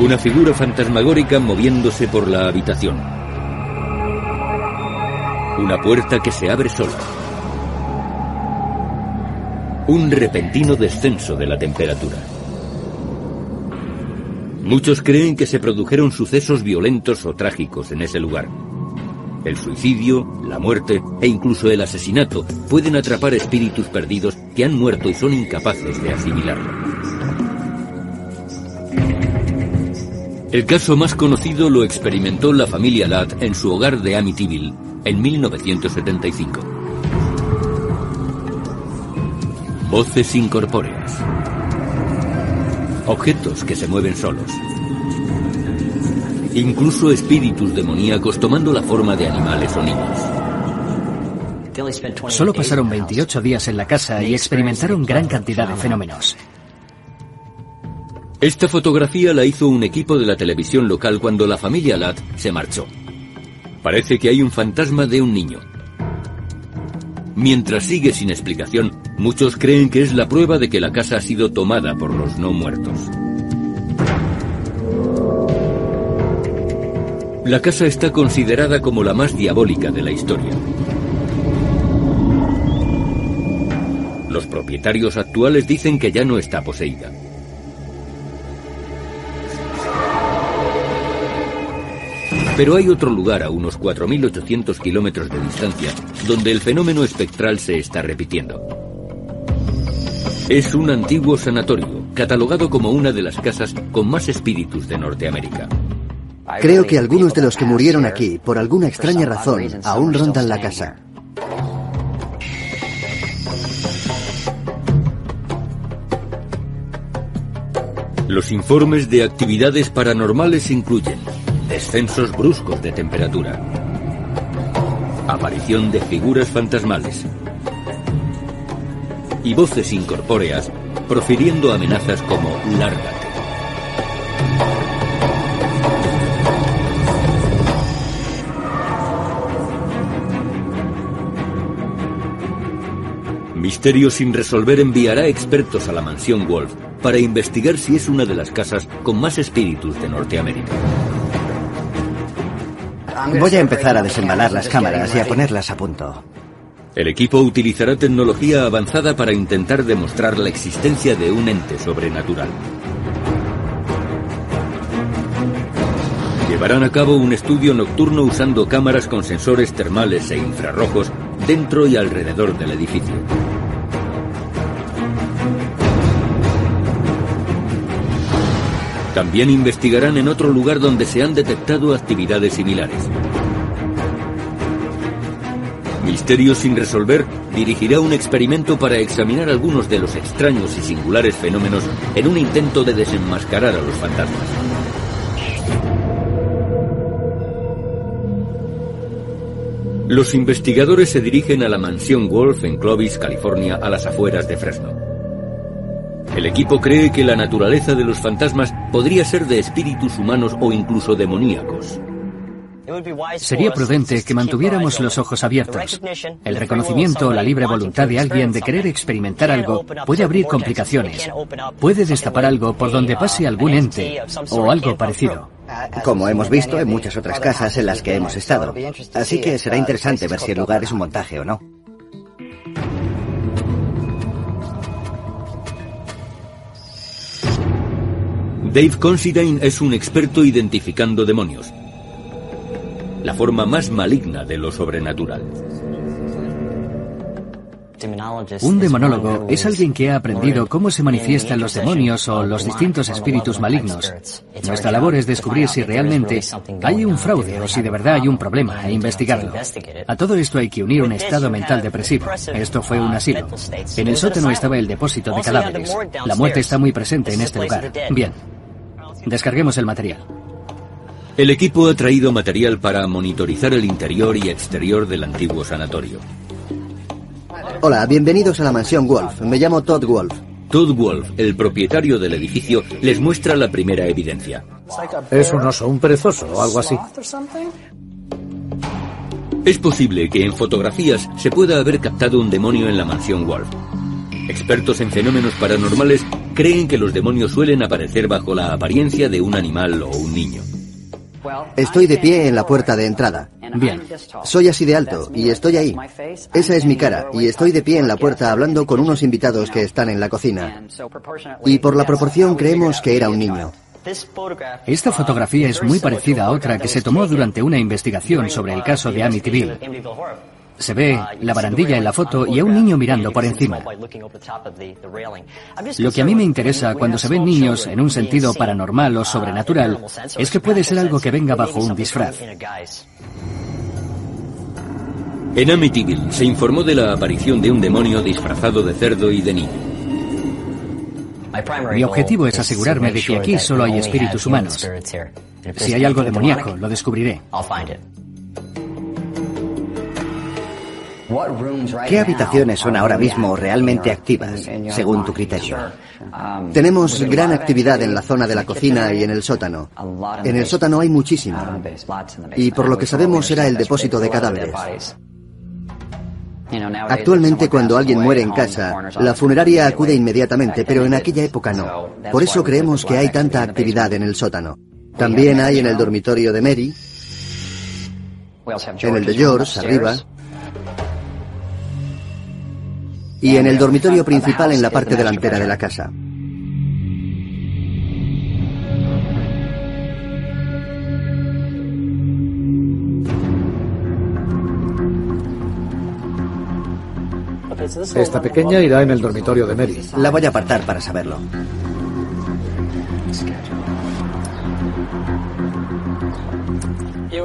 Una figura fantasmagórica moviéndose por la habitación. Una puerta que se abre sola. Un repentino descenso de la temperatura. Muchos creen que se produjeron sucesos violentos o trágicos en ese lugar. El suicidio, la muerte e incluso el asesinato pueden atrapar espíritus perdidos que han muerto y son incapaces de asimilarlo. El caso más conocido lo experimentó la familia Ladd en su hogar de Amityville en 1975. Voces incorpóreas. Objetos que se mueven solos. Incluso espíritus demoníacos tomando la forma de animales o niños. Solo pasaron 28 días en la casa y experimentaron gran cantidad de fenómenos. Esta fotografía la hizo un equipo de la televisión local cuando la familia Ladd se marchó. Parece que hay un fantasma de un niño. Mientras sigue sin explicación, muchos creen que es la prueba de que la casa ha sido tomada por los no muertos. La casa está considerada como la más diabólica de la historia. Los propietarios actuales dicen que ya no está poseída. Pero hay otro lugar a unos 4.800 kilómetros de distancia donde el fenómeno espectral se está repitiendo. Es un antiguo sanatorio, catalogado como una de las casas con más espíritus de Norteamérica. Creo que algunos de los que murieron aquí, por alguna extraña razón, aún rondan la casa. Los informes de actividades paranormales incluyen descensos bruscos de temperatura, aparición de figuras fantasmales y voces incorpóreas profiriendo amenazas como lárgate. Misterio sin resolver enviará expertos a la mansión Wolf para investigar si es una de las casas con más espíritus de Norteamérica. Voy a empezar a desembalar las cámaras y a ponerlas a punto. El equipo utilizará tecnología avanzada para intentar demostrar la existencia de un ente sobrenatural. Llevarán a cabo un estudio nocturno usando cámaras con sensores termales e infrarrojos dentro y alrededor del edificio. También investigarán en otro lugar donde se han detectado actividades similares. Misterio sin resolver dirigirá un experimento para examinar algunos de los extraños y singulares fenómenos en un intento de desenmascarar a los fantasmas. Los investigadores se dirigen a la mansión Wolf en Clovis, California, a las afueras de Fresno. El equipo cree que la naturaleza de los fantasmas podría ser de espíritus humanos o incluso demoníacos. Sería prudente que mantuviéramos los ojos abiertos. El reconocimiento o la libre voluntad de alguien de querer experimentar algo puede abrir complicaciones. Puede destapar algo por donde pase algún ente o algo parecido. Como hemos visto en muchas otras casas en las que hemos estado. Así que será interesante ver si el lugar es un montaje o no. Dave Considine es un experto identificando demonios, la forma más maligna de lo sobrenatural. Un demonólogo es alguien que ha aprendido cómo se manifiestan los demonios o los distintos espíritus malignos. Nuestra labor es descubrir si realmente hay un fraude o si de verdad hay un problema e investigarlo. A todo esto hay que unir un estado mental depresivo. Esto fue un asilo. En el sótano estaba el depósito de cadáveres. La muerte está muy presente en este lugar. Bien. Descarguemos el material. El equipo ha traído material para monitorizar el interior y exterior del antiguo sanatorio. Hola, bienvenidos a la mansión Wolf. Me llamo Todd Wolf. Todd Wolf, el propietario del edificio, les muestra la primera evidencia. Es un oso, un perezoso o algo así. Es posible que en fotografías se pueda haber captado un demonio en la mansión Wolf. Expertos en fenómenos paranormales creen que los demonios suelen aparecer bajo la apariencia de un animal o un niño. Estoy de pie en la puerta de entrada. Bien. Soy así de alto y estoy ahí. Esa es mi cara y estoy de pie en la puerta hablando con unos invitados que están en la cocina. Y por la proporción creemos que era un niño. Esta fotografía es muy parecida a otra que se tomó durante una investigación sobre el caso de Amityville. Se ve la barandilla en la foto y a un niño mirando por encima. Lo que a mí me interesa cuando se ven niños en un sentido paranormal o sobrenatural es que puede ser algo que venga bajo un disfraz. En Amityville se informó de la aparición de un demonio disfrazado de cerdo y de niño. Mi objetivo es asegurarme de que aquí solo hay espíritus humanos. Si hay algo demoníaco, lo descubriré. ¿Qué habitaciones son ahora mismo realmente activas, según tu criterio? Tenemos gran actividad en la zona de la cocina y en el sótano. En el sótano hay muchísima. Y por lo que sabemos era el depósito de cadáveres. Actualmente cuando alguien muere en casa, la funeraria acude inmediatamente, pero en aquella época no. Por eso creemos que hay tanta actividad en el sótano. También hay en el dormitorio de Mary, en el de George, arriba, y en el dormitorio principal en la parte delantera de la casa. Esta pequeña irá en el dormitorio de Mary. La voy a apartar para saberlo.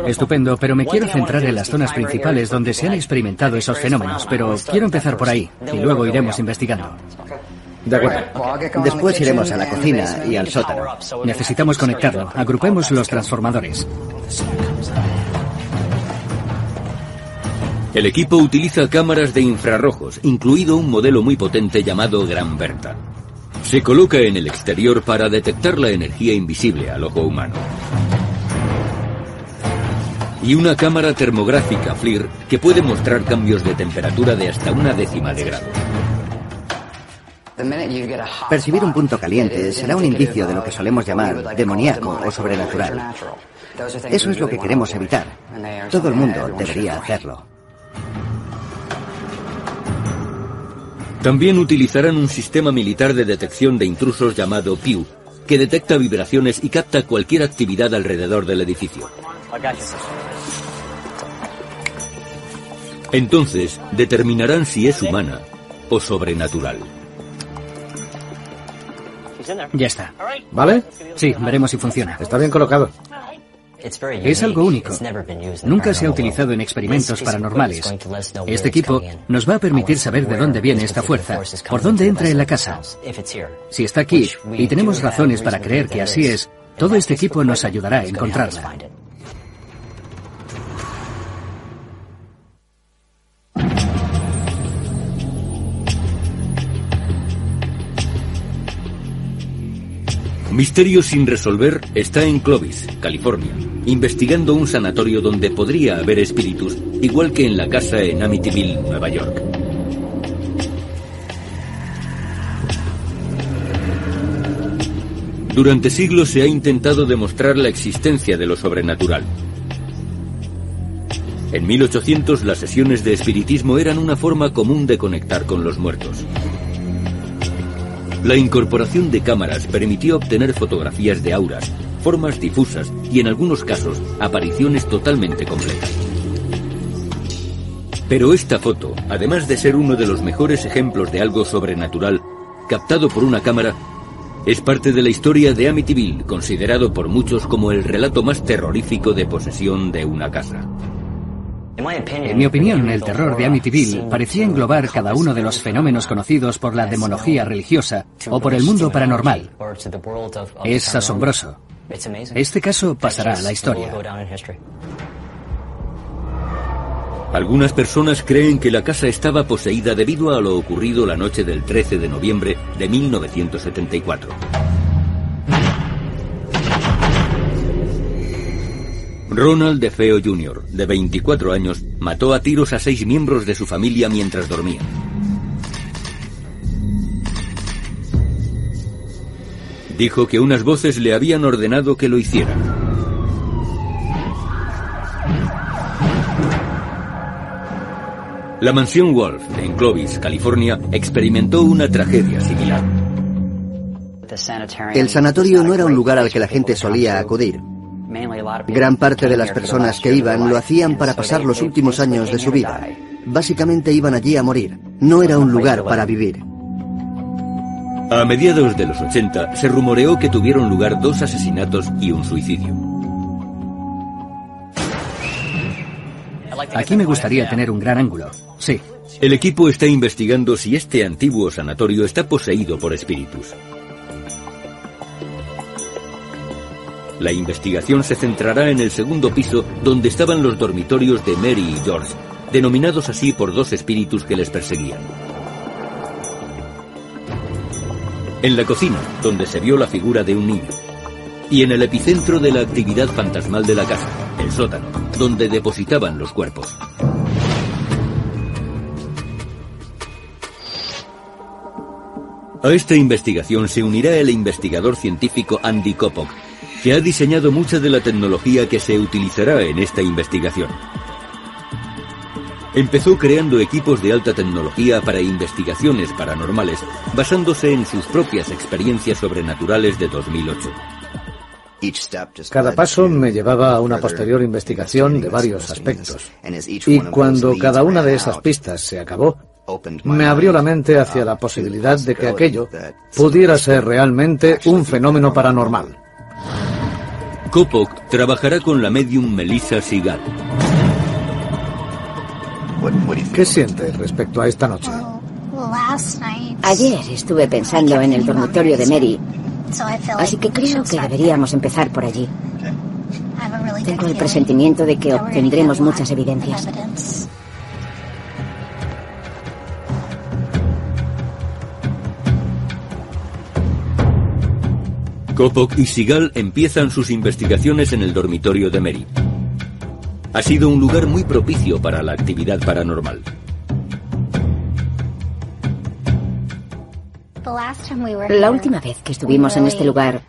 Estupendo, pero me quiero centrar en las zonas principales donde se han experimentado esos fenómenos, pero quiero empezar por ahí y luego iremos investigando. De acuerdo. Después iremos a la cocina y al sótano. Necesitamos conectarlo. Agrupemos los transformadores. El equipo utiliza cámaras de infrarrojos, incluido un modelo muy potente llamado Gran Berta. Se coloca en el exterior para detectar la energía invisible al ojo humano. Y una cámara termográfica FLIR que puede mostrar cambios de temperatura de hasta una décima de grado. Percibir un punto caliente será un indicio de lo que solemos llamar demoníaco o sobrenatural. Eso es lo que queremos evitar. Todo el mundo debería hacerlo. También utilizarán un sistema militar de detección de intrusos llamado PIU, que detecta vibraciones y capta cualquier actividad alrededor del edificio. Entonces determinarán si es humana o sobrenatural. Ya está. ¿Vale? Sí, veremos si funciona. Está bien colocado. Es algo único. Nunca se ha utilizado en experimentos paranormales. Este equipo nos va a permitir saber de dónde viene esta fuerza, por dónde entra en la casa. Si está aquí, y tenemos razones para creer que así es, todo este equipo nos ayudará a encontrarla. Misterio sin resolver está en Clovis, California, investigando un sanatorio donde podría haber espíritus, igual que en la casa en Amityville, Nueva York. Durante siglos se ha intentado demostrar la existencia de lo sobrenatural. En 1800 las sesiones de espiritismo eran una forma común de conectar con los muertos. La incorporación de cámaras permitió obtener fotografías de auras, formas difusas y en algunos casos apariciones totalmente completas. Pero esta foto, además de ser uno de los mejores ejemplos de algo sobrenatural, captado por una cámara, es parte de la historia de Amityville, considerado por muchos como el relato más terrorífico de posesión de una casa. En mi opinión, el terror de Amityville parecía englobar cada uno de los fenómenos conocidos por la demonología religiosa o por el mundo paranormal. Es asombroso. Este caso pasará a la historia. Algunas personas creen que la casa estaba poseída debido a lo ocurrido la noche del 13 de noviembre de 1974. Ronald DeFeo Jr., de 24 años, mató a tiros a seis miembros de su familia mientras dormían. Dijo que unas voces le habían ordenado que lo hiciera. La mansión Wolf en Clovis, California, experimentó una tragedia similar. El sanatorio no era un lugar al que la gente solía acudir. Gran parte de las personas que iban lo hacían para pasar los últimos años de su vida. Básicamente iban allí a morir. No era un lugar para vivir. A mediados de los 80 se rumoreó que tuvieron lugar dos asesinatos y un suicidio. Aquí me gustaría tener un gran ángulo. Sí. El equipo está investigando si este antiguo sanatorio está poseído por espíritus. La investigación se centrará en el segundo piso donde estaban los dormitorios de Mary y George, denominados así por dos espíritus que les perseguían. En la cocina, donde se vio la figura de un niño. Y en el epicentro de la actividad fantasmal de la casa, el sótano, donde depositaban los cuerpos. A esta investigación se unirá el investigador científico Andy Kopok, que ha diseñado mucha de la tecnología que se utilizará en esta investigación. Empezó creando equipos de alta tecnología para investigaciones paranormales, basándose en sus propias experiencias sobrenaturales de 2008. Cada paso me llevaba a una posterior investigación de varios aspectos. Y cuando cada una de esas pistas se acabó, me abrió la mente hacia la posibilidad de que aquello pudiera ser realmente un fenómeno paranormal. Kopok trabajará con la medium Melissa Sigal. ¿Qué siente respecto a esta noche? Ayer estuve pensando en el dormitorio de Mary, así que creo que deberíamos empezar por allí. Tengo el presentimiento de que obtendremos muchas evidencias. Kopok y Sigal empiezan sus investigaciones en el dormitorio de Mary. Ha sido un lugar muy propicio para la actividad paranormal. La última vez que estuvimos en este lugar,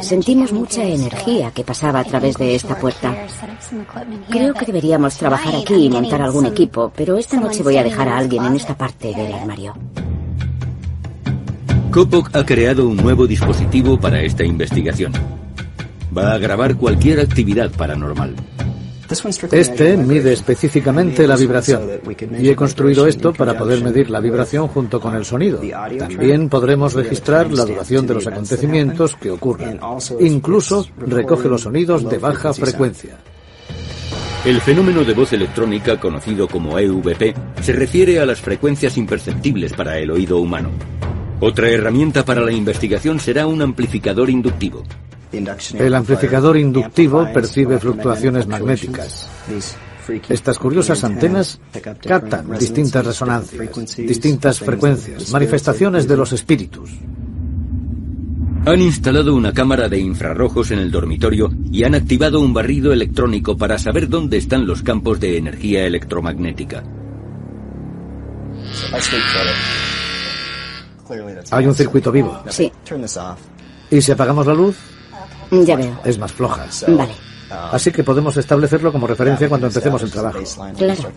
sentimos mucha energía que pasaba a través de esta puerta. Creo que deberíamos trabajar aquí y montar algún equipo, pero esta noche voy a dejar a alguien en esta parte del armario. Kopok ha creado un nuevo dispositivo para esta investigación. Va a grabar cualquier actividad paranormal. Este mide específicamente la vibración y he construido esto para poder medir la vibración junto con el sonido. También podremos registrar la duración de los acontecimientos que ocurren. Incluso recoge los sonidos de baja frecuencia. El fenómeno de voz electrónica, conocido como EVP, se refiere a las frecuencias imperceptibles para el oído humano. Otra herramienta para la investigación será un amplificador inductivo. El amplificador inductivo percibe fluctuaciones magnéticas. Estas curiosas antenas captan distintas resonancias, distintas frecuencias, manifestaciones de los espíritus. Han instalado una cámara de infrarrojos en el dormitorio y han activado un barrido electrónico para saber dónde están los campos de energía electromagnética. Hay un circuito vivo. Sí, ¿Y si apagamos la luz? ya veo. Es más floja. Vale. Así que podemos establecerlo como referencia cuando empecemos el trabajo. Claro.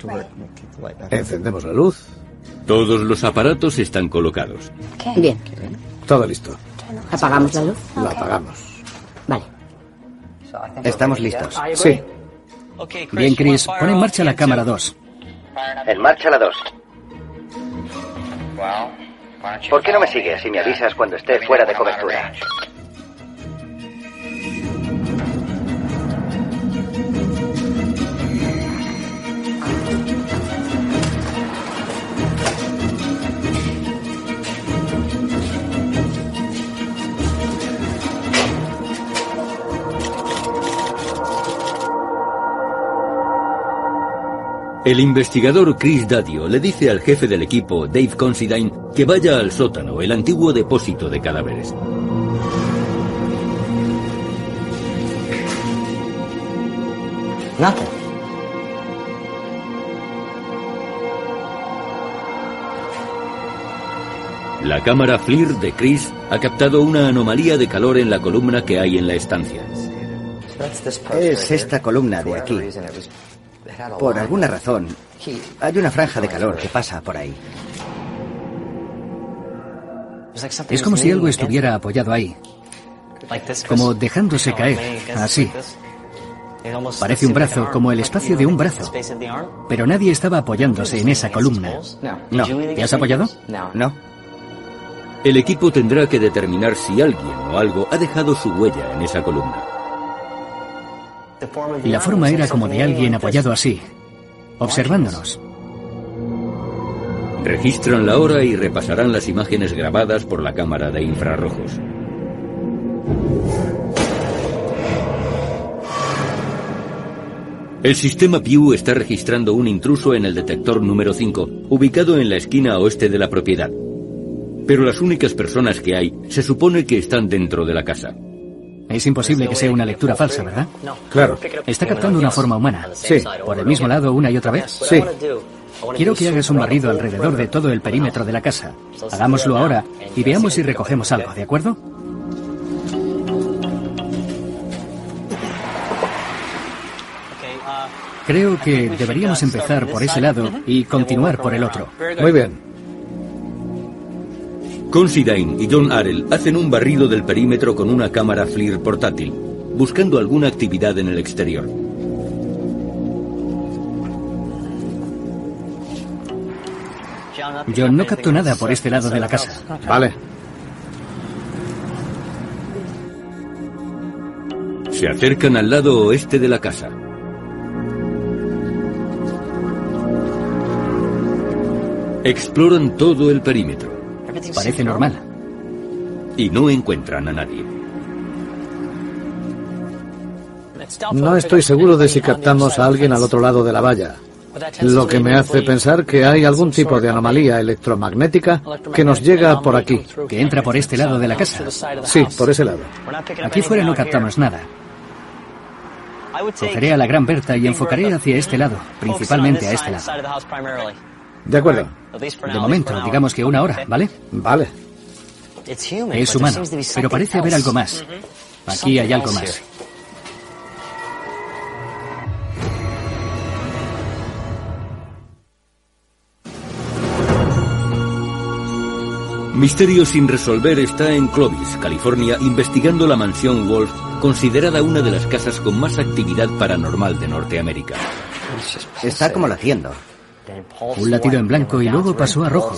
Encendemos la luz. Todos los aparatos están colocados. Bien. Todo listo. ¿Apagamos la luz? La apagamos. Vale. Estamos listos. Sí. Bien, Chris, pon en marcha la cámara 2. En marcha la 2. ¿Por qué no me sigues y me avisas cuando esté fuera de cobertura? El investigador Chris Dadio le dice al jefe del equipo, Dave Considine, que vaya al sótano, el antiguo depósito de cadáveres. Nothing. La cámara FLIR de Chris ha captado una anomalía de calor en la columna que hay en la estancia. Es esta columna de aquí. Por alguna razón, hay una franja de calor que pasa por ahí. Es como si algo estuviera apoyado ahí. Como dejándose caer, así. Parece un brazo, como el espacio de un brazo. Pero nadie estaba apoyándose en esa columna. No. ¿Te has apoyado? No. El equipo tendrá que determinar si alguien o algo ha dejado su huella en esa columna. La forma era como de alguien apoyado así, observándonos. Registran la hora y repasarán las imágenes grabadas por la cámara de infrarrojos. El sistema Pew está registrando un intruso en el detector número 5, ubicado en la esquina oeste de la propiedad. Pero las únicas personas que hay se supone que están dentro de la casa. Es imposible que sea una lectura falsa, ¿verdad? Claro. Está captando una forma humana. Sí. ¿Por el mismo lado una y otra vez? Sí. Quiero que hagas un barrido alrededor de todo el perímetro de la casa. Hagámoslo ahora y veamos si recogemos algo, ¿de acuerdo? Creo que deberíamos empezar por ese lado y continuar por el otro. Muy bien. Considine y John Arell hacen un barrido del perímetro con una cámara FLIR portátil, buscando alguna actividad en el exterior. John no captó nada por este lado de la casa. Vale. Se acercan al lado oeste de la casa. Exploran todo el perímetro. Parece normal. Y no encuentran a nadie. No estoy seguro de si captamos a alguien al otro lado de la valla. Lo que me hace pensar que hay algún tipo de anomalía electromagnética que nos llega por aquí. Que entra por este lado de la casa. Sí, por ese lado. Aquí fuera no captamos nada. Cogeré a la gran Berta y enfocaré hacia este lado, principalmente a este lado. De acuerdo. De momento, digamos que una hora, ¿vale? Vale. Es humano, pero parece haber algo más. Aquí hay algo más. Misterio sin resolver está en Clovis, California, investigando la mansión Wolf, considerada una de las casas con más actividad paranormal de Norteamérica. Está como latiendo. Un latido en blanco y luego pasó a rojo.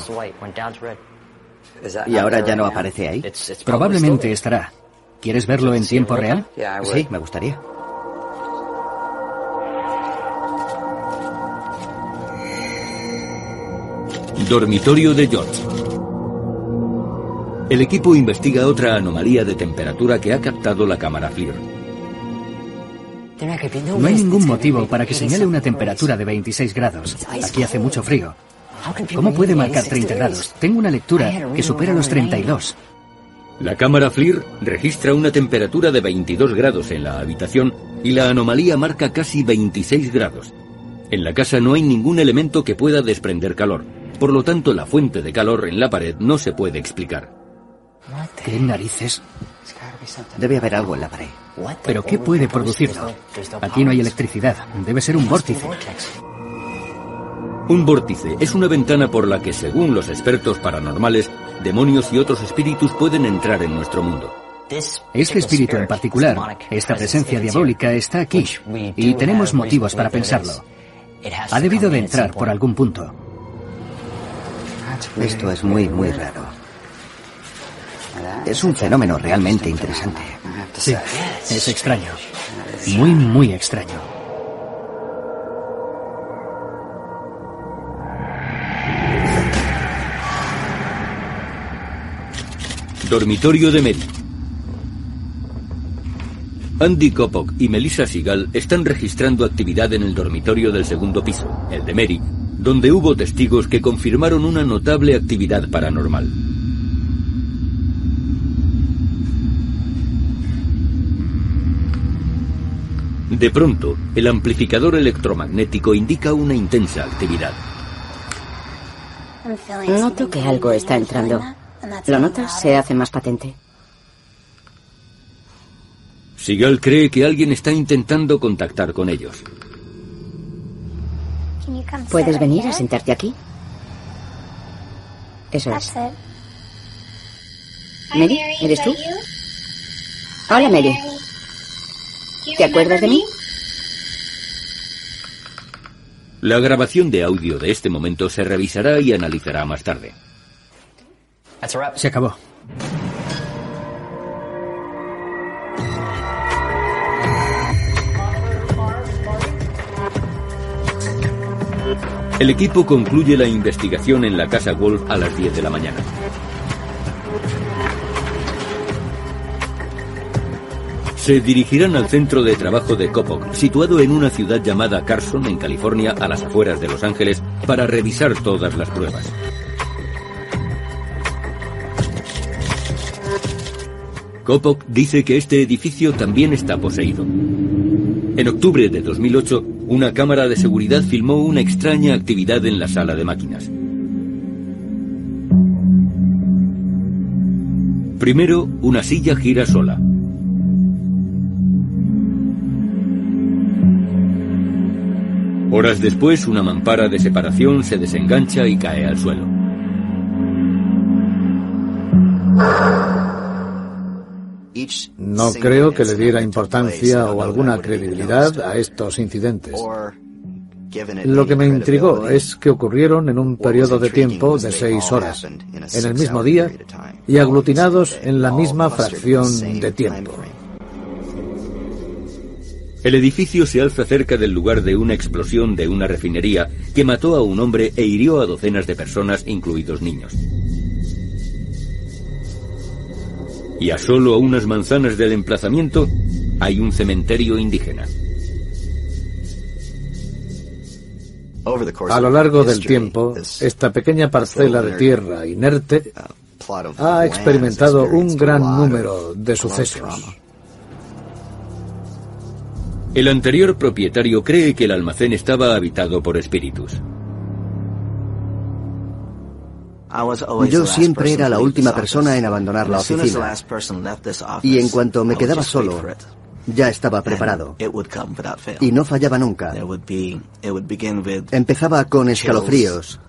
¿Y ahora ya no aparece ahí? Probablemente estará. ¿Quieres verlo en tiempo real? Sí, me gustaría. Dormitorio de George. El equipo investiga otra anomalía de temperatura que ha captado la cámara FLIR. No hay ningún motivo para que señale una temperatura de 26 grados. Aquí hace mucho frío. ¿Cómo puede marcar 30 grados? Tengo una lectura que supera los 32. La cámara FLIR registra una temperatura de 22 grados en la habitación y la anomalía marca casi 26 grados. En la casa no hay ningún elemento que pueda desprender calor. Por lo tanto, la fuente de calor en la pared no se puede explicar. ¿Qué narices? Debe haber algo en la pared. ¿Pero qué puede producirlo? Aquí no hay electricidad. Debe ser un vórtice. Un vórtice es una ventana por la que, según los expertos paranormales, demonios y otros espíritus pueden entrar en nuestro mundo. Este espíritu en particular, esta presencia diabólica, está aquí y tenemos motivos para pensarlo. Ha debido de entrar por algún punto. Esto es muy, muy raro. Es un fenómeno realmente interesante. Sí, es extraño. Muy, muy extraño. Dormitorio de Mary. Andy Kopok y Melissa Sigal están registrando actividad en el dormitorio del segundo piso, el de Mary, donde hubo testigos que confirmaron una notable actividad paranormal. De pronto, el amplificador electromagnético indica una intensa actividad. Noto que algo está entrando. ¿Lo notas? Se hace más patente. Sigal cree que alguien está intentando contactar con ellos. ¿Puedes venir a sentarte aquí? Eso es. Mary, ¿eres tú? Hola, Mary. ¿Te acuerdas de mí? La grabación de audio de este momento se revisará y analizará más tarde. Se acabó. El equipo concluye la investigación en la casa Wolf a las 10 de la mañana. Se dirigirán al centro de trabajo de Coppock, situado en una ciudad llamada Carson, en California, a las afueras de Los Ángeles, para revisar todas las pruebas. Coppock dice que este edificio también está poseído. En octubre de 2008, una cámara de seguridad filmó una extraña actividad en la sala de máquinas. Primero, una silla gira sola. Horas después, una mampara de separación se desengancha y cae al suelo. No creo que le diera importancia o alguna credibilidad a estos incidentes. Lo que me intrigó es que ocurrieron en un periodo de tiempo de seis horas, en el mismo día y aglutinados en la misma fracción de tiempo. El edificio se alza cerca del lugar de una explosión de una refinería que mató a un hombre e hirió a docenas de personas, incluidos niños. Y a solo a unas manzanas del emplazamiento hay un cementerio indígena. A lo largo del tiempo, esta pequeña parcela de tierra inerte ha experimentado un gran número de sucesos. El anterior propietario cree que el almacén estaba habitado por espíritus. Yo siempre era la última persona en abandonar la oficina. Y en cuanto me quedaba solo, ya estaba preparado. Y no fallaba nunca. Empezaba con escalofríos.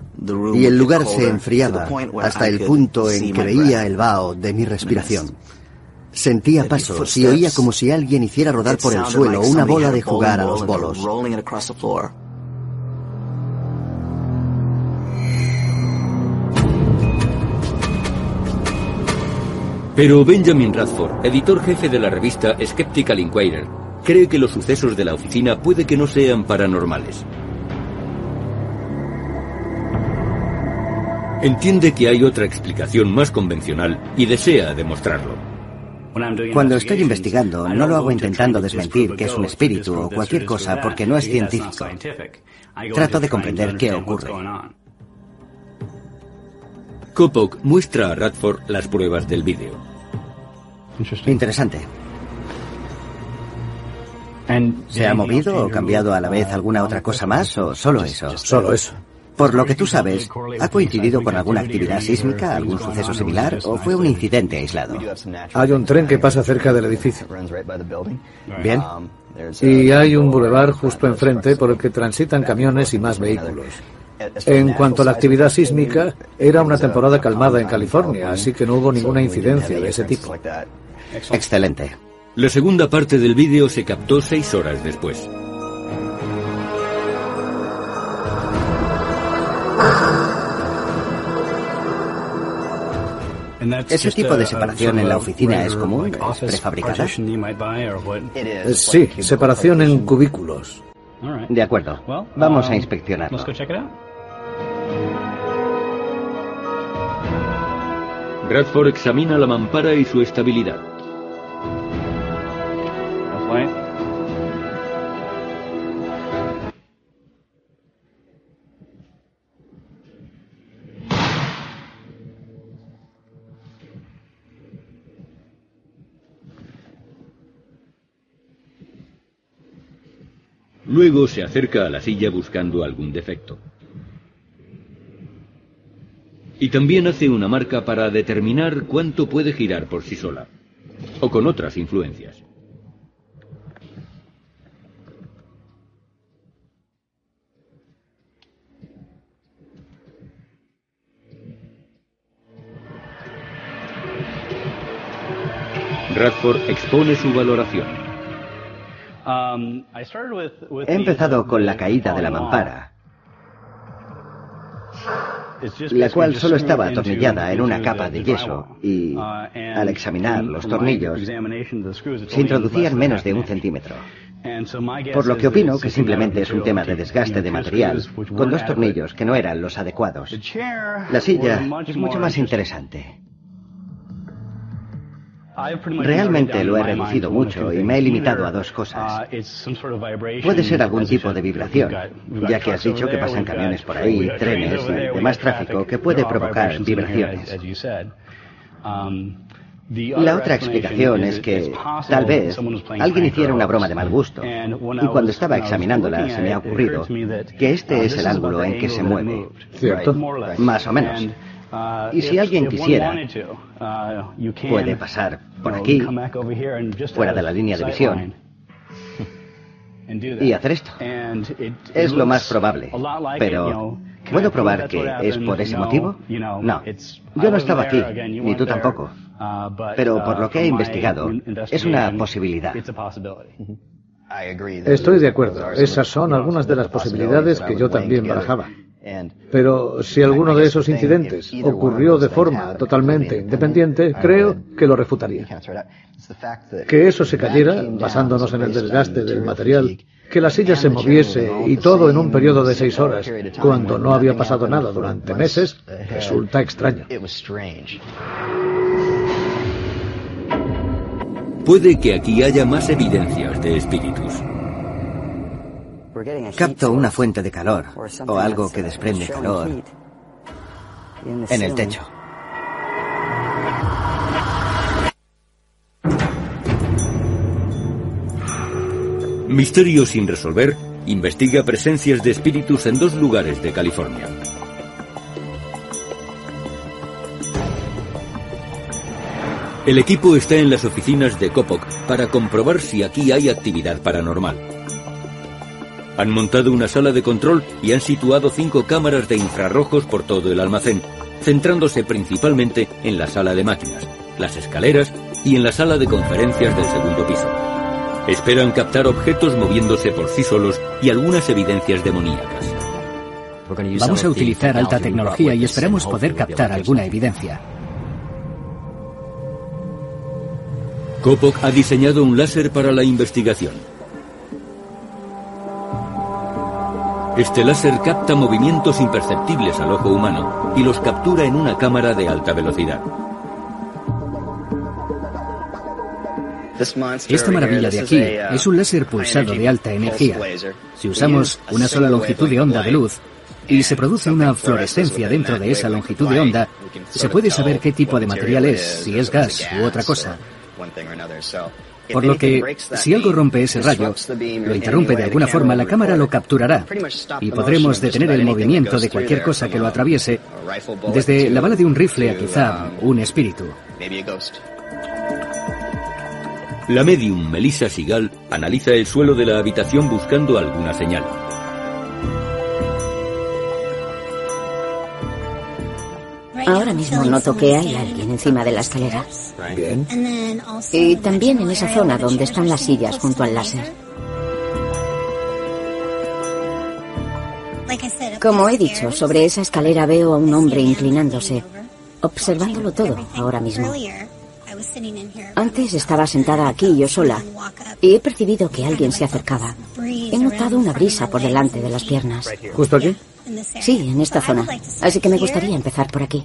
Y el lugar se enfriaba hasta el punto en que veía el vaho de mi respiración. Sentía pasos y oía como si alguien hiciera rodar por el suelo una bola de jugar a los bolos. Pero Benjamin Radford, editor jefe de la revista Skeptical Inquirer, cree que los sucesos de la oficina puede que no sean paranormales. Entiende que hay otra explicación más convencional y desea demostrarlo. Cuando estoy investigando, no lo hago intentando desmentir que es un espíritu o cualquier cosa porque no es científico. Trato de comprender qué ocurre. Kopok muestra a Radford las pruebas del vídeo. Interesante. ¿Se ha movido o cambiado a la vez alguna otra cosa más o solo eso? Solo eso. Por lo que tú sabes, ¿ha coincidido con alguna actividad sísmica, algún suceso similar o fue un incidente aislado? Hay un tren que pasa cerca del edificio. Bien. Y hay un bulevar justo enfrente por el que transitan camiones y más vehículos. En cuanto a la actividad sísmica, era una temporada calmada en California, así que no hubo ninguna incidencia de ese tipo. Excelente. La segunda parte del vídeo se captó seis horas después. ¿Ese tipo de separación en la oficina es común? ¿Es prefabricada? Sí, separación en cubículos. De acuerdo. Vamos a inspeccionarlo. Bradford examina la mampara y su estabilidad. Luego se acerca a la silla buscando algún defecto. Y también hace una marca para determinar cuánto puede girar por sí sola, o con otras influencias. Radford expone su valoración. Um, He empezado con la caída de la mampara, la cual solo estaba atornillada en una capa de yeso y, uh, al examinar los tornillos, se introducían menos de un centímetro. Por lo que opino que simplemente es un tema de desgaste de material, con dos tornillos que no eran los adecuados. La silla es mucho más interesante. Realmente lo he reducido mucho y me he limitado a dos cosas. Puede ser algún tipo de vibración, ya que has dicho que pasan camiones por ahí, trenes y demás tráfico que puede provocar vibraciones. La otra explicación es que tal vez alguien hiciera una broma de mal gusto y cuando estaba examinándola se me ha ocurrido que este es el ángulo en que se mueve. ¿Cierto? Más o menos. Y si alguien quisiera, puede pasar por aquí, fuera de la línea de visión, y hacer esto. Es lo más probable. Pero, ¿puedo probar que es por ese motivo? No. Yo no estaba aquí, ni tú tampoco. Pero por lo que he investigado, es una posibilidad. Estoy de acuerdo. Esas son algunas de las posibilidades que yo también barajaba. Pero si alguno de esos incidentes ocurrió de forma totalmente independiente, creo que lo refutaría. Que eso se cayera, basándonos en el desgaste del material, que la silla se moviese y todo en un periodo de seis horas, cuando no había pasado nada durante meses, resulta extraño. Puede que aquí haya más evidencias de espíritus. Capto una fuente de calor o algo que desprende calor en el techo. Misterio sin resolver investiga presencias de espíritus en dos lugares de California. El equipo está en las oficinas de Coppoc para comprobar si aquí hay actividad paranormal. Han montado una sala de control y han situado cinco cámaras de infrarrojos por todo el almacén, centrándose principalmente en la sala de máquinas, las escaleras y en la sala de conferencias del segundo piso. Esperan captar objetos moviéndose por sí solos y algunas evidencias demoníacas. Vamos a utilizar alta tecnología y esperamos poder captar alguna evidencia. Kopok ha diseñado un láser para la investigación. Este láser capta movimientos imperceptibles al ojo humano y los captura en una cámara de alta velocidad. Esta maravilla de aquí es un láser pulsado de alta energía. Si usamos una sola longitud de onda de luz y se produce una fluorescencia dentro de esa longitud de onda, se puede saber qué tipo de material es, si es gas u otra cosa. Por lo que, si algo rompe ese rayo, lo interrumpe de alguna forma, la cámara lo capturará y podremos detener el movimiento de cualquier cosa que lo atraviese, desde la bala de un rifle a quizá un espíritu. La medium Melissa Sigal analiza el suelo de la habitación buscando alguna señal. Ahora mismo noto que hay alguien encima de la escalera. Bien. Y también en esa zona donde están las sillas junto al láser. Como he dicho, sobre esa escalera veo a un hombre inclinándose, observándolo todo ahora mismo. Antes estaba sentada aquí yo sola y he percibido que alguien se acercaba. He notado una brisa por delante de las piernas. ¿Justo aquí? Sí, en esta zona. Así que me gustaría empezar por aquí.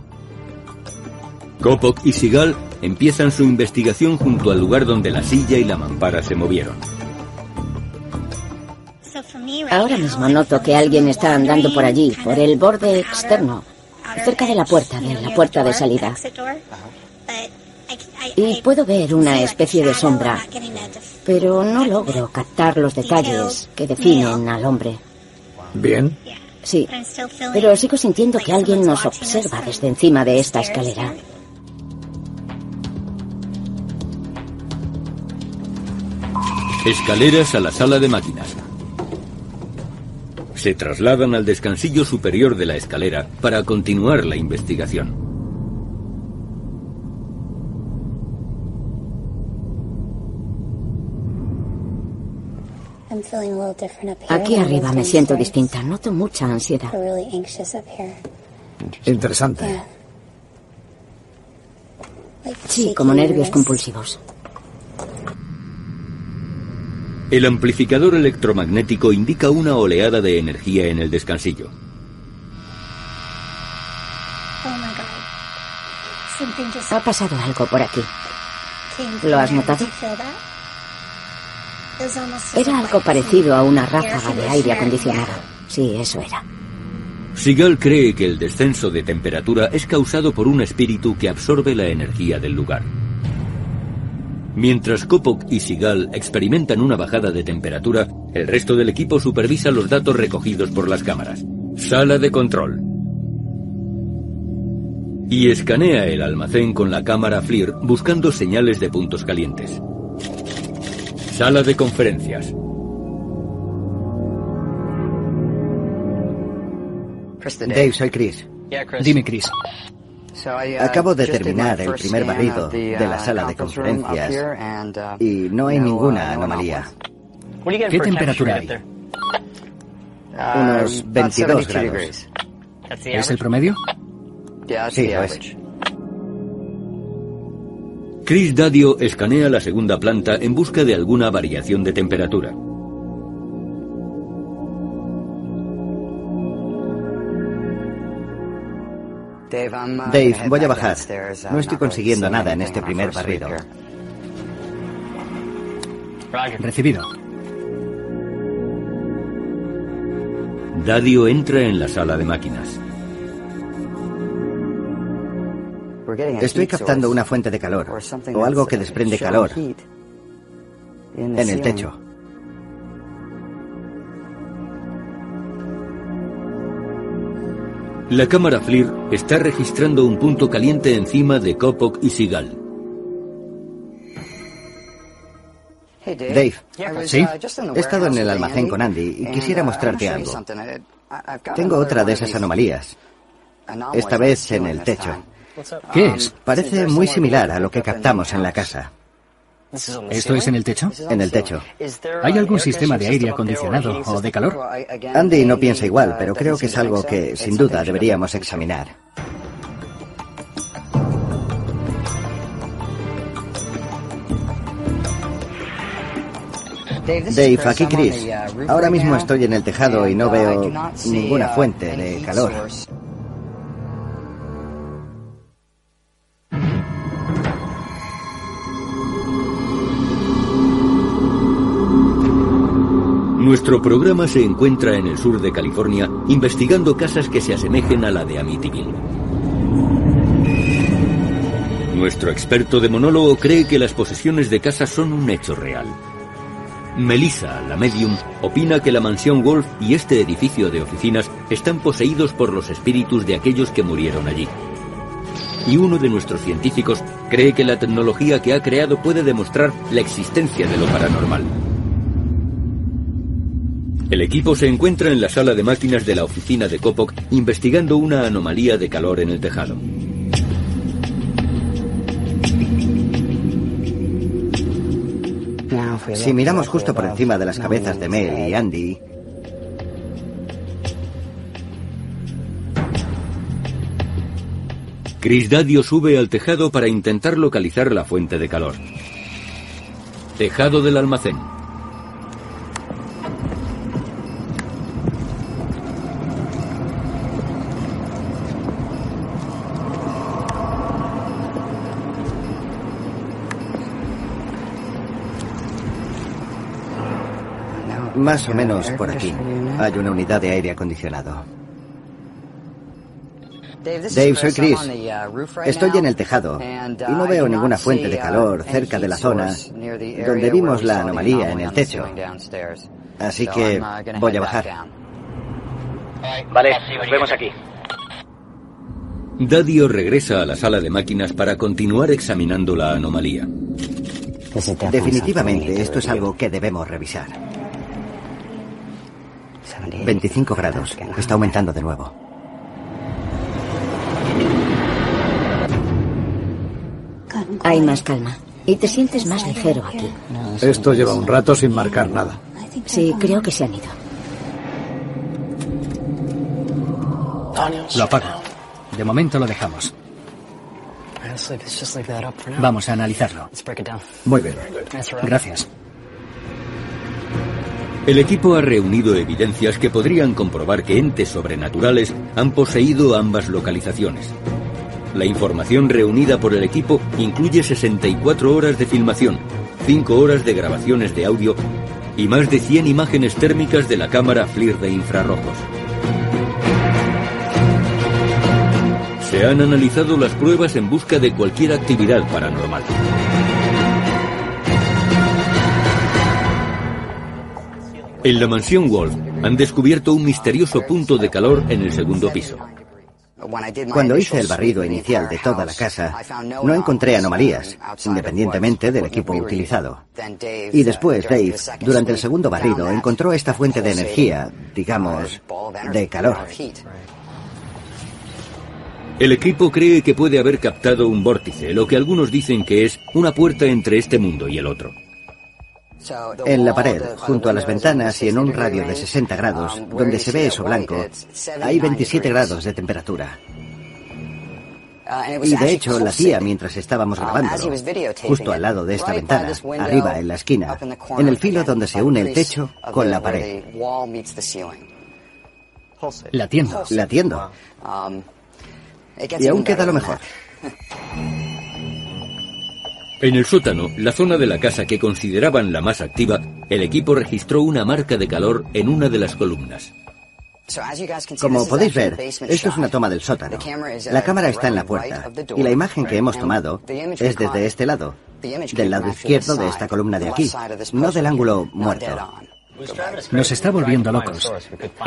Kopok y Sigal empiezan su investigación junto al lugar donde la silla y la mampara se movieron. Ahora mismo noto que alguien está andando por allí, por el borde externo, cerca de la puerta, de la puerta de salida. Y puedo ver una especie de sombra, pero no logro captar los detalles que definen al hombre. Bien. Sí, pero sigo sintiendo que alguien nos observa desde encima de esta escalera. Escaleras a la sala de máquinas. Se trasladan al descansillo superior de la escalera para continuar la investigación. Aquí arriba me siento distinta, noto mucha ansiedad. Interesante. Sí, como nervios compulsivos. El amplificador electromagnético indica una oleada de energía en el descansillo. Ha pasado algo por aquí. ¿Lo has notado? Era algo parecido a una ráfaga de aire acondicionado. Sí, eso era. Sigal cree que el descenso de temperatura es causado por un espíritu que absorbe la energía del lugar. Mientras Kopok y Sigal experimentan una bajada de temperatura, el resto del equipo supervisa los datos recogidos por las cámaras. Sala de control. Y escanea el almacén con la cámara FLIR buscando señales de puntos calientes. Sala de conferencias. Dave, soy Chris. Dime, Chris. Uh, Acabo de terminar el primer barrido de la uh, sala de conferencias uh, y no hay ninguna anomalía. ¿Qué temperatura hay? Unos 22 grados. ¿Es el promedio? Sí, lo es. Chris Dadio escanea la segunda planta en busca de alguna variación de temperatura. Dave, voy a bajar. No estoy consiguiendo nada en este primer barrido. Recibido. Dadio entra en la sala de máquinas. Estoy captando una fuente de calor o algo que desprende calor en el techo. La cámara FLIR está registrando un punto caliente encima de Kopok y Sigal. Dave, ¿sí? He estado en el almacén con Andy y quisiera mostrarte algo. Tengo otra de esas anomalías. Esta vez en el techo. ¿Qué es? Parece muy similar a lo que captamos en la casa. ¿Esto es en el techo? En el techo. ¿Hay algún sistema de aire acondicionado o de calor? Andy no piensa igual, pero creo que es algo que sin duda deberíamos examinar. Dave, aquí Chris. Ahora mismo estoy en el tejado y no veo ninguna fuente de calor. Nuestro programa se encuentra en el sur de California investigando casas que se asemejen a la de Amityville. Nuestro experto de monólogo cree que las posesiones de casa son un hecho real. Melissa, la medium, opina que la mansión Wolf y este edificio de oficinas están poseídos por los espíritus de aquellos que murieron allí. Y uno de nuestros científicos cree que la tecnología que ha creado puede demostrar la existencia de lo paranormal. El equipo se encuentra en la sala de máquinas de la oficina de Kopok investigando una anomalía de calor en el tejado. Si miramos justo por encima de las cabezas de Mel y Andy, Chris Dadio sube al tejado para intentar localizar la fuente de calor. Tejado del almacén. Más o menos por aquí. Hay una unidad de aire acondicionado. Dave, soy Chris. Estoy en el tejado y no veo ninguna fuente de calor cerca de la zona donde vimos la anomalía en el techo. Así que voy a bajar. Vale, nos vemos aquí. Dadio regresa a la sala de máquinas para continuar examinando la anomalía. Definitivamente esto es algo que debemos revisar. 25 grados. Está aumentando de nuevo. Hay más calma. Y te sientes más ligero aquí. Esto lleva un rato sin marcar nada. Sí, creo que se han ido. Lo apago. De momento lo dejamos. Vamos a analizarlo. Muy bien. Gracias. El equipo ha reunido evidencias que podrían comprobar que entes sobrenaturales han poseído ambas localizaciones. La información reunida por el equipo incluye 64 horas de filmación, 5 horas de grabaciones de audio y más de 100 imágenes térmicas de la cámara FLIR de infrarrojos. Se han analizado las pruebas en busca de cualquier actividad paranormal. En la mansión Wolf han descubierto un misterioso punto de calor en el segundo piso. Cuando hice el barrido inicial de toda la casa, no encontré anomalías, independientemente del equipo utilizado. Y después Dave, durante el segundo barrido, encontró esta fuente de energía, digamos, de calor. El equipo cree que puede haber captado un vórtice, lo que algunos dicen que es una puerta entre este mundo y el otro. En la pared, junto a las ventanas y en un radio de 60 grados, donde se ve eso blanco, hay 27 grados de temperatura. Y de hecho la hacía mientras estábamos grabando, justo al lado de esta ventana, arriba en la esquina, en el filo donde se une el techo con la pared. Latiendo. Latiendo. Y aún queda lo mejor. En el sótano, la zona de la casa que consideraban la más activa, el equipo registró una marca de calor en una de las columnas. Como podéis ver, esto es una toma del sótano. La cámara está en la puerta y la imagen que hemos tomado es desde este lado, del lado izquierdo de esta columna de aquí, no del ángulo muerto. Nos está volviendo locos.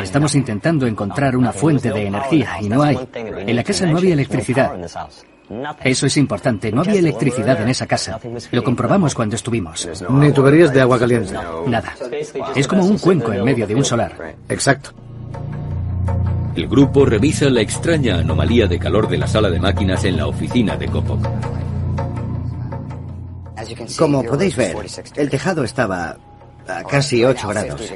Estamos intentando encontrar una fuente de energía y no hay. En la casa no había electricidad. Eso es importante. No había electricidad en esa casa. Lo comprobamos cuando estuvimos. Ni tuberías de agua caliente. Nada. Es como un cuenco en medio de un solar. Exacto. El grupo revisa la extraña anomalía de calor de la sala de máquinas en la oficina de Kopok. Como podéis ver, el tejado estaba a casi 8 grados.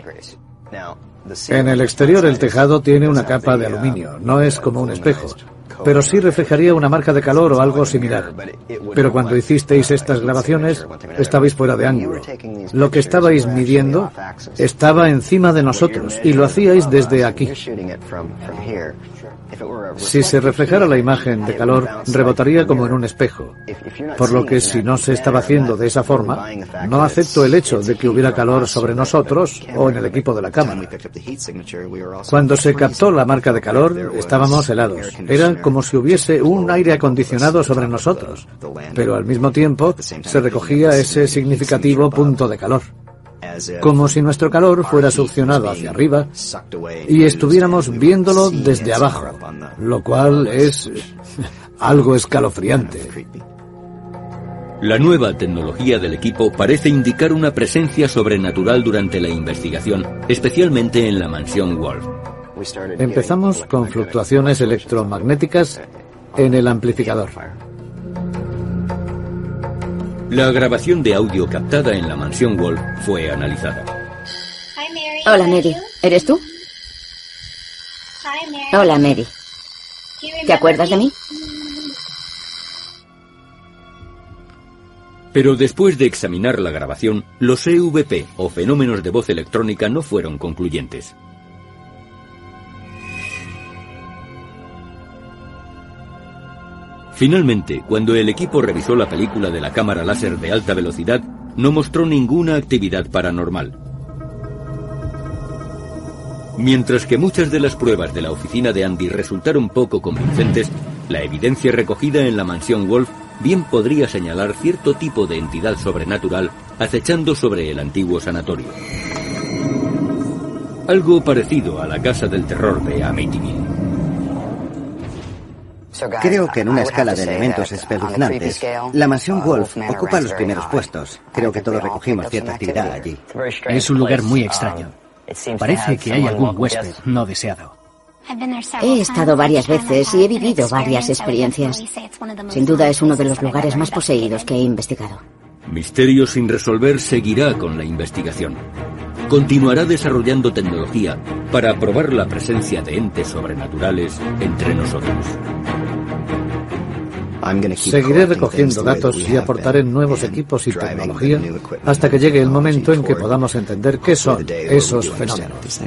En el exterior el tejado tiene una capa de aluminio, no es como un espejo pero sí reflejaría una marca de calor o algo similar. Pero cuando hicisteis estas grabaciones, estabais fuera de ángulo. Lo que estabais midiendo estaba encima de nosotros y lo hacíais desde aquí. Si se reflejara la imagen de calor, rebotaría como en un espejo. Por lo que si no se estaba haciendo de esa forma, no acepto el hecho de que hubiera calor sobre nosotros o en el equipo de la cámara. Cuando se captó la marca de calor, estábamos helados. Era como si hubiese un aire acondicionado sobre nosotros, pero al mismo tiempo se recogía ese significativo punto de calor como si nuestro calor fuera succionado hacia arriba y estuviéramos viéndolo desde abajo, lo cual es algo escalofriante. La nueva tecnología del equipo parece indicar una presencia sobrenatural durante la investigación, especialmente en la mansión Wolf. Empezamos con fluctuaciones electromagnéticas en el amplificador. La grabación de audio captada en la mansión Wolf fue analizada. Hola, Mary. ¿Eres tú? Hola, Mary. ¿Te acuerdas de mí? Pero después de examinar la grabación, los EVP o fenómenos de voz electrónica no fueron concluyentes. Finalmente, cuando el equipo revisó la película de la cámara láser de alta velocidad, no mostró ninguna actividad paranormal. Mientras que muchas de las pruebas de la oficina de Andy resultaron poco convincentes, la evidencia recogida en la mansión Wolf bien podría señalar cierto tipo de entidad sobrenatural acechando sobre el antiguo sanatorio. Algo parecido a la casa del terror de Amityville. Creo que en una escala de elementos espeluznantes, la mansión Wolf ocupa los primeros puestos. Creo que todos recogimos cierta actividad allí. Es un lugar muy extraño. Parece que hay algún huésped no deseado. He estado varias veces y he vivido varias experiencias. Sin duda es uno de los lugares más poseídos que he investigado. Misterio sin resolver seguirá con la investigación. Continuará desarrollando tecnología para probar la presencia de entes sobrenaturales entre nosotros. Seguiré recogiendo datos y aportaré nuevos equipos y tecnología hasta que llegue el momento en que podamos entender qué son esos fenómenos.